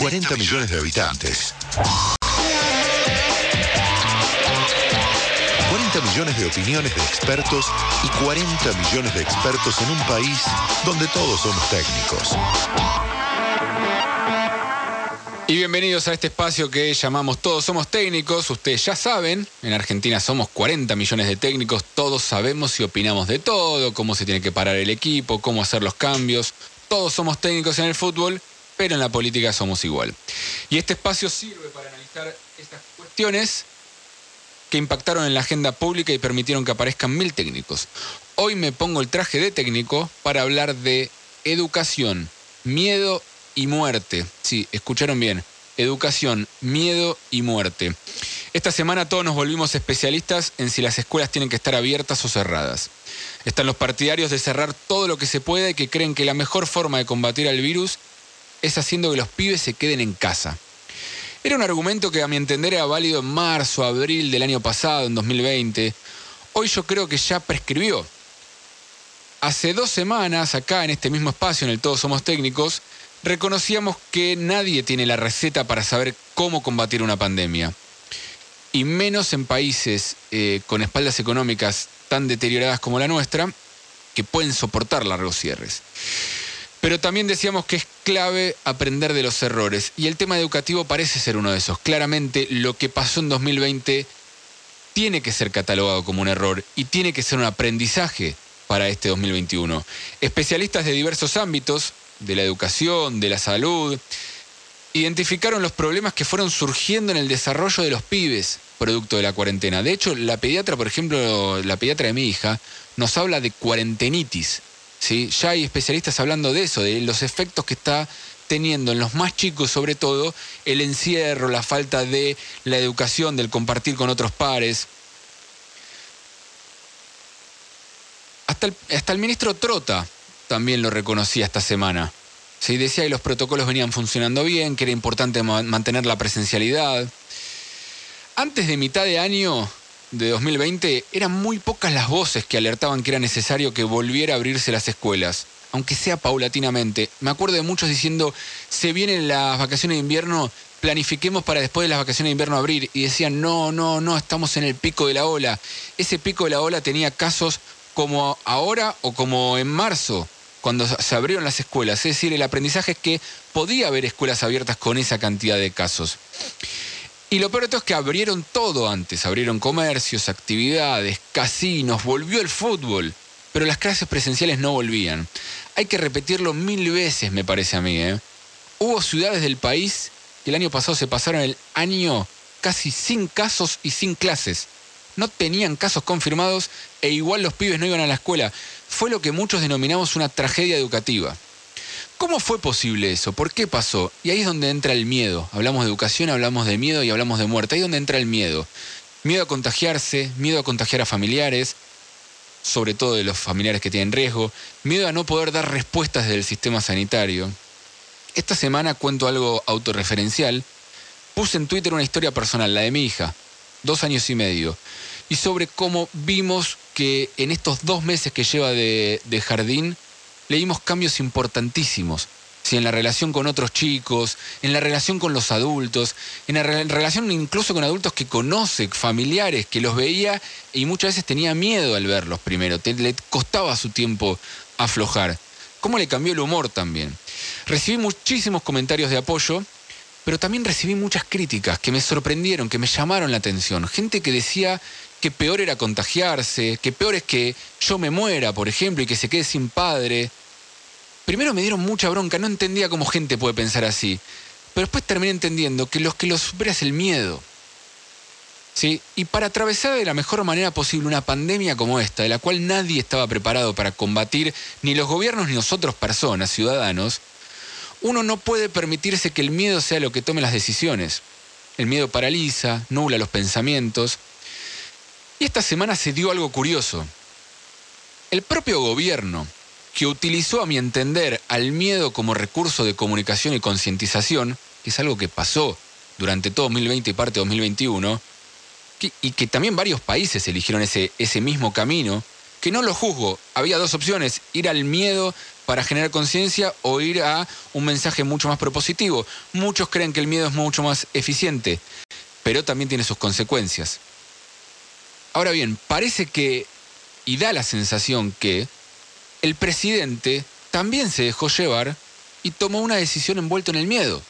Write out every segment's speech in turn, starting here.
40 millones de habitantes. 40 millones de opiniones de expertos y 40 millones de expertos en un país donde todos somos técnicos. Y bienvenidos a este espacio que llamamos Todos Somos Técnicos. Ustedes ya saben, en Argentina somos 40 millones de técnicos, todos sabemos y opinamos de todo, cómo se tiene que parar el equipo, cómo hacer los cambios. Todos somos técnicos en el fútbol, pero en la política somos igual. Y este espacio sirve para analizar estas cuestiones que impactaron en la agenda pública y permitieron que aparezcan mil técnicos. Hoy me pongo el traje de técnico para hablar de educación, miedo y muerte. Sí, escucharon bien. Educación, miedo y muerte. Esta semana todos nos volvimos especialistas en si las escuelas tienen que estar abiertas o cerradas. Están los partidarios de cerrar todo lo que se pueda y que creen que la mejor forma de combatir al virus es haciendo que los pibes se queden en casa. Era un argumento que a mi entender era válido en marzo, abril del año pasado, en 2020. Hoy yo creo que ya prescribió. Hace dos semanas, acá en este mismo espacio, en el Todos Somos Técnicos, reconocíamos que nadie tiene la receta para saber cómo combatir una pandemia. Y menos en países eh, con espaldas económicas tan deterioradas como la nuestra, que pueden soportar largos cierres. Pero también decíamos que es clave aprender de los errores. Y el tema educativo parece ser uno de esos. Claramente lo que pasó en 2020 tiene que ser catalogado como un error y tiene que ser un aprendizaje para este 2021. Especialistas de diversos ámbitos de la educación, de la salud, identificaron los problemas que fueron surgiendo en el desarrollo de los pibes producto de la cuarentena. De hecho, la pediatra, por ejemplo, la pediatra de mi hija, nos habla de cuarentenitis. ¿Sí? Ya hay especialistas hablando de eso, de los efectos que está teniendo en los más chicos, sobre todo, el encierro, la falta de la educación, del compartir con otros pares. Hasta el, hasta el ministro Trota también lo reconocía esta semana. Se decía que los protocolos venían funcionando bien, que era importante mantener la presencialidad. Antes de mitad de año de 2020 eran muy pocas las voces que alertaban que era necesario que volviera a abrirse las escuelas, aunque sea paulatinamente. Me acuerdo de muchos diciendo, se vienen las vacaciones de invierno, planifiquemos para después de las vacaciones de invierno abrir. Y decían, no, no, no, estamos en el pico de la ola. Ese pico de la ola tenía casos como ahora o como en marzo cuando se abrieron las escuelas. Es decir, el aprendizaje es que podía haber escuelas abiertas con esa cantidad de casos. Y lo peor es que abrieron todo antes. Abrieron comercios, actividades, casinos, volvió el fútbol. Pero las clases presenciales no volvían. Hay que repetirlo mil veces, me parece a mí. ¿eh? Hubo ciudades del país que el año pasado se pasaron el año casi sin casos y sin clases no tenían casos confirmados e igual los pibes no iban a la escuela. Fue lo que muchos denominamos una tragedia educativa. ¿Cómo fue posible eso? ¿Por qué pasó? Y ahí es donde entra el miedo. Hablamos de educación, hablamos de miedo y hablamos de muerte. Ahí es donde entra el miedo. Miedo a contagiarse, miedo a contagiar a familiares, sobre todo de los familiares que tienen riesgo, miedo a no poder dar respuestas desde el sistema sanitario. Esta semana cuento algo autorreferencial. Puse en Twitter una historia personal, la de mi hija, dos años y medio y sobre cómo vimos que en estos dos meses que lleva de, jardín leímos cambios importantísimos. en la relación con otros chicos, en la relación con los adultos, en la relación incluso con adultos que conoce, familiares, que los veía y muchas veces tenía miedo al verlos primero, le costaba su tiempo aflojar. ¿Cómo le cambió el humor también? Recibí muchísimos comentarios de apoyo, pero también recibí muchas críticas que me sorprendieron, que me llamaron la atención. Gente que decía que peor era contagiarse, que peor es que yo me muera, por ejemplo, y que se quede sin padre. Primero me dieron mucha bronca, no entendía cómo gente puede pensar así. Pero después terminé entendiendo que los que lo supera es el miedo. ¿Sí? Y para atravesar de la mejor manera posible una pandemia como esta, de la cual nadie estaba preparado para combatir, ni los gobiernos ni nosotros personas, ciudadanos, uno no puede permitirse que el miedo sea lo que tome las decisiones. El miedo paraliza, nula los pensamientos, y esta semana se dio algo curioso. El propio gobierno, que utilizó a mi entender al miedo como recurso de comunicación y concientización, que es algo que pasó durante todo 2020 y parte de 2021, y que también varios países eligieron ese, ese mismo camino, que no lo juzgo. Había dos opciones, ir al miedo para generar conciencia o ir a un mensaje mucho más propositivo. Muchos creen que el miedo es mucho más eficiente, pero también tiene sus consecuencias. Ahora bien, parece que, y da la sensación que, el presidente también se dejó llevar y tomó una decisión envuelto en el miedo.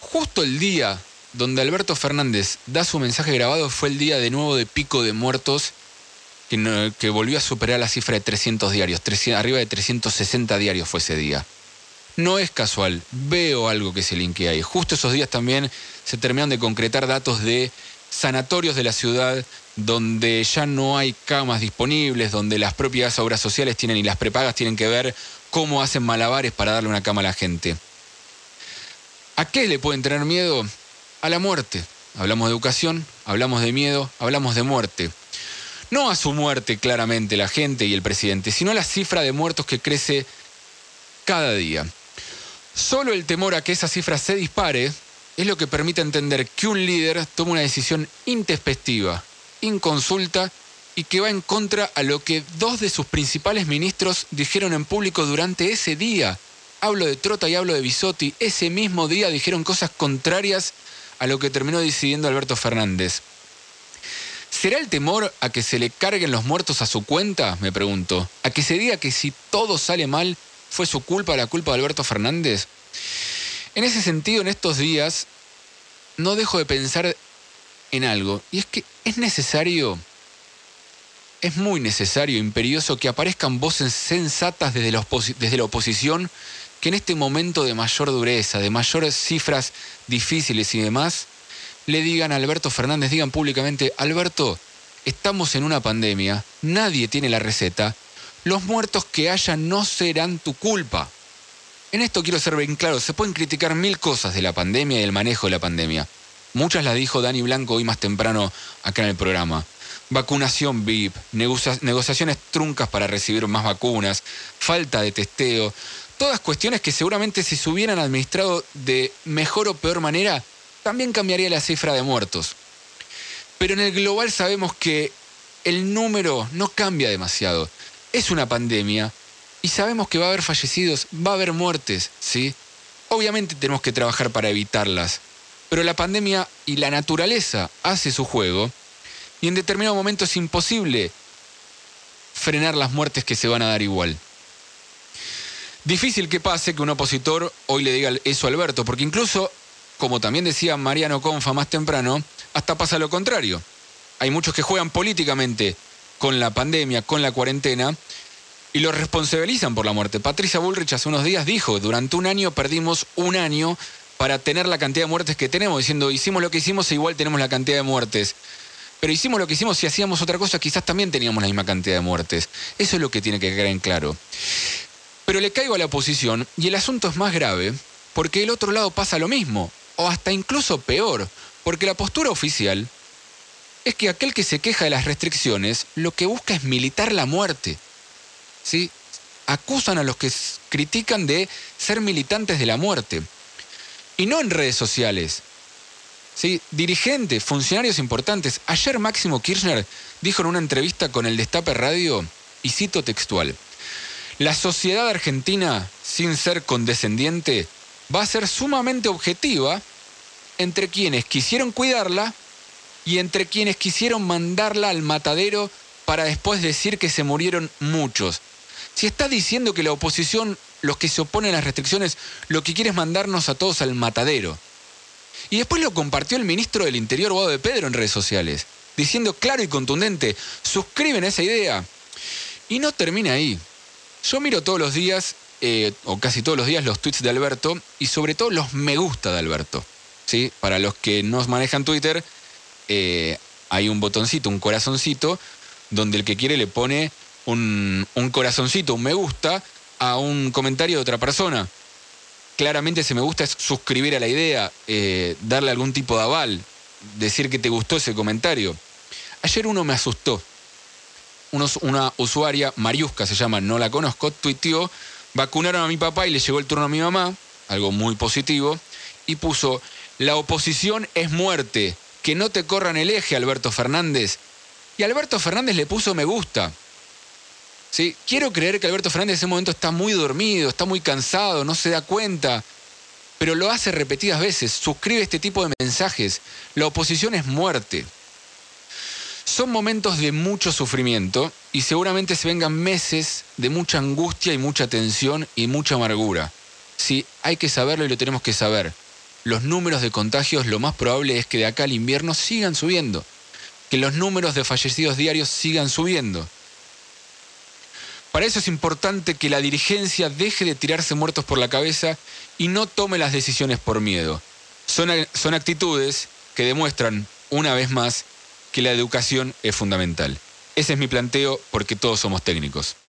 Justo el día donde Alberto Fernández da su mensaje grabado fue el día de nuevo de pico de muertos que, volvió a superar la cifra de 300 diarios, arriba de 360 diarios fue ese día. No es casual, veo algo que se linkea ahí. Justo esos días también se terminaron de concretar datos de sanatorios de la ciudad donde ya no hay camas disponibles, donde las propias obras sociales tienen y las prepagas tienen que ver cómo hacen malabares para darle una cama a la gente. ¿A qué le pueden tener miedo? A la muerte. Hablamos de educación, hablamos de miedo, hablamos de muerte. No a su muerte claramente la gente y el presidente, sino a la cifra de muertos que crece cada día. Solo el temor a que esa cifra se dispare es lo que permite entender que un líder toma una decisión intespectiva, inconsulta y que va en contra a lo que dos de sus principales ministros dijeron en público durante ese día. Hablo de Trota y hablo de Bisotti. Ese mismo día dijeron cosas contrarias a lo que terminó decidiendo Alberto Fernández. ¿Será el temor a que se le carguen los muertos a su cuenta? Me pregunto. ¿A que se diga que si todo sale mal fue su culpa, la culpa de Alberto Fernández? En ese sentido, en estos días, no dejo de pensar en algo. Y es que es necesario, es muy necesario, imperioso, que aparezcan voces sensatas desde la, oposición que en este momento de mayor dureza, de mayores cifras difíciles y demás, le digan a Alberto Fernández, digan públicamente, Alberto, estamos en una pandemia, nadie tiene la receta, los muertos que haya no serán tu culpa. En esto quiero ser bien claro, se pueden criticar mil cosas de la pandemia y el manejo de la pandemia. Muchas las dijo Dani Blanco hoy más temprano acá en el programa. Vacunación VIP, negociaciones truncas para recibir más vacunas, falta de testeo, todas cuestiones que seguramente si se hubieran administrado de mejor o peor manera, también cambiaría la cifra de muertos. Pero en el global sabemos que el número no cambia demasiado. Es una pandemia y sabemos que va a haber fallecidos, va a haber muertes, ¿sí? Obviamente tenemos que trabajar para evitarlas, pero la pandemia y la naturaleza hace su juego y en determinado momento es imposible frenar las muertes que se van a dar igual. Difícil que pase que un opositor hoy le diga eso a Alberto, porque incluso, como también decía Mariano Confa más temprano, hasta pasa lo contrario. Hay muchos que juegan políticamente con la pandemia, con la cuarentena, y lo responsabilizan por la muerte. Patricia Bullrich hace unos días dijo, durante un año perdimos un año para tener la cantidad de muertes que tenemos, diciendo, hicimos lo que hicimos e igual tenemos la cantidad de muertes. Pero hicimos lo que hicimos, si hacíamos otra cosa, quizás también teníamos la misma cantidad de muertes. Eso es lo que tiene que quedar en claro. Pero le caigo a la oposición y el asunto es más grave porque el otro lado pasa lo mismo, o hasta incluso peor, porque la postura oficial es que aquel que se queja de las restricciones lo que busca es militar la muerte. Acusan a los que critican de ser militantes de la muerte. Y no en redes sociales. ¿sí? Dirigentes, funcionarios importantes. Ayer Máximo Kirchner dijo en una entrevista con el Destape Radio, y cito textual, la sociedad argentina, sin ser condescendiente, va a ser sumamente objetiva entre quienes quisieron cuidarla y entre quienes quisieron mandarla al matadero para después decir que se murieron muchos. Si está diciendo que la oposición, los que se oponen a las restricciones, lo que quiere es mandarnos a todos al matadero. Y después lo compartió el ministro del Interior, Guado de Pedro, en redes sociales, diciendo claro y contundente, suscriben esa idea. Y no termina ahí. Yo miro todos los días, eh, o casi todos los días, los tweets de Alberto y sobre todo los me gusta de Alberto. ¿sí? Para los que no manejan Twitter, eh, hay un botoncito, un corazoncito, donde el que quiere le pone un, corazoncito, un me gusta, a un comentario de otra persona. Claramente ese me gusta es suscribir a la idea, eh, darle algún tipo de aval, decir que te gustó ese comentario. Ayer uno me asustó. una usuaria, Mariusca se llama, no la conozco, tuiteó, vacunaron a mi papá y le llegó el turno a mi mamá, algo muy positivo, y puso, la oposición es muerte, que no te corran el eje, Alberto Fernández, Y Alberto Fernández le puso me gusta. ¿Sí? Quiero creer que Alberto Fernández en ese momento está muy dormido, está muy cansado, no se da cuenta, pero lo hace repetidas veces, suscribe este tipo de mensajes. La oposición es muerte. Son momentos de mucho sufrimiento y seguramente se vengan meses de mucha angustia y mucha tensión y mucha amargura. Sí, hay que saberlo y lo tenemos que saber. Los números de contagios lo más probable es que de acá al invierno sigan subiendo, que los números de fallecidos diarios sigan subiendo. Para eso es importante que la dirigencia deje de tirarse muertos por la cabeza y no tome las decisiones por miedo. Son, son actitudes que demuestran, una vez más, que la educación es fundamental. Ese es mi planteo porque todos somos técnicos.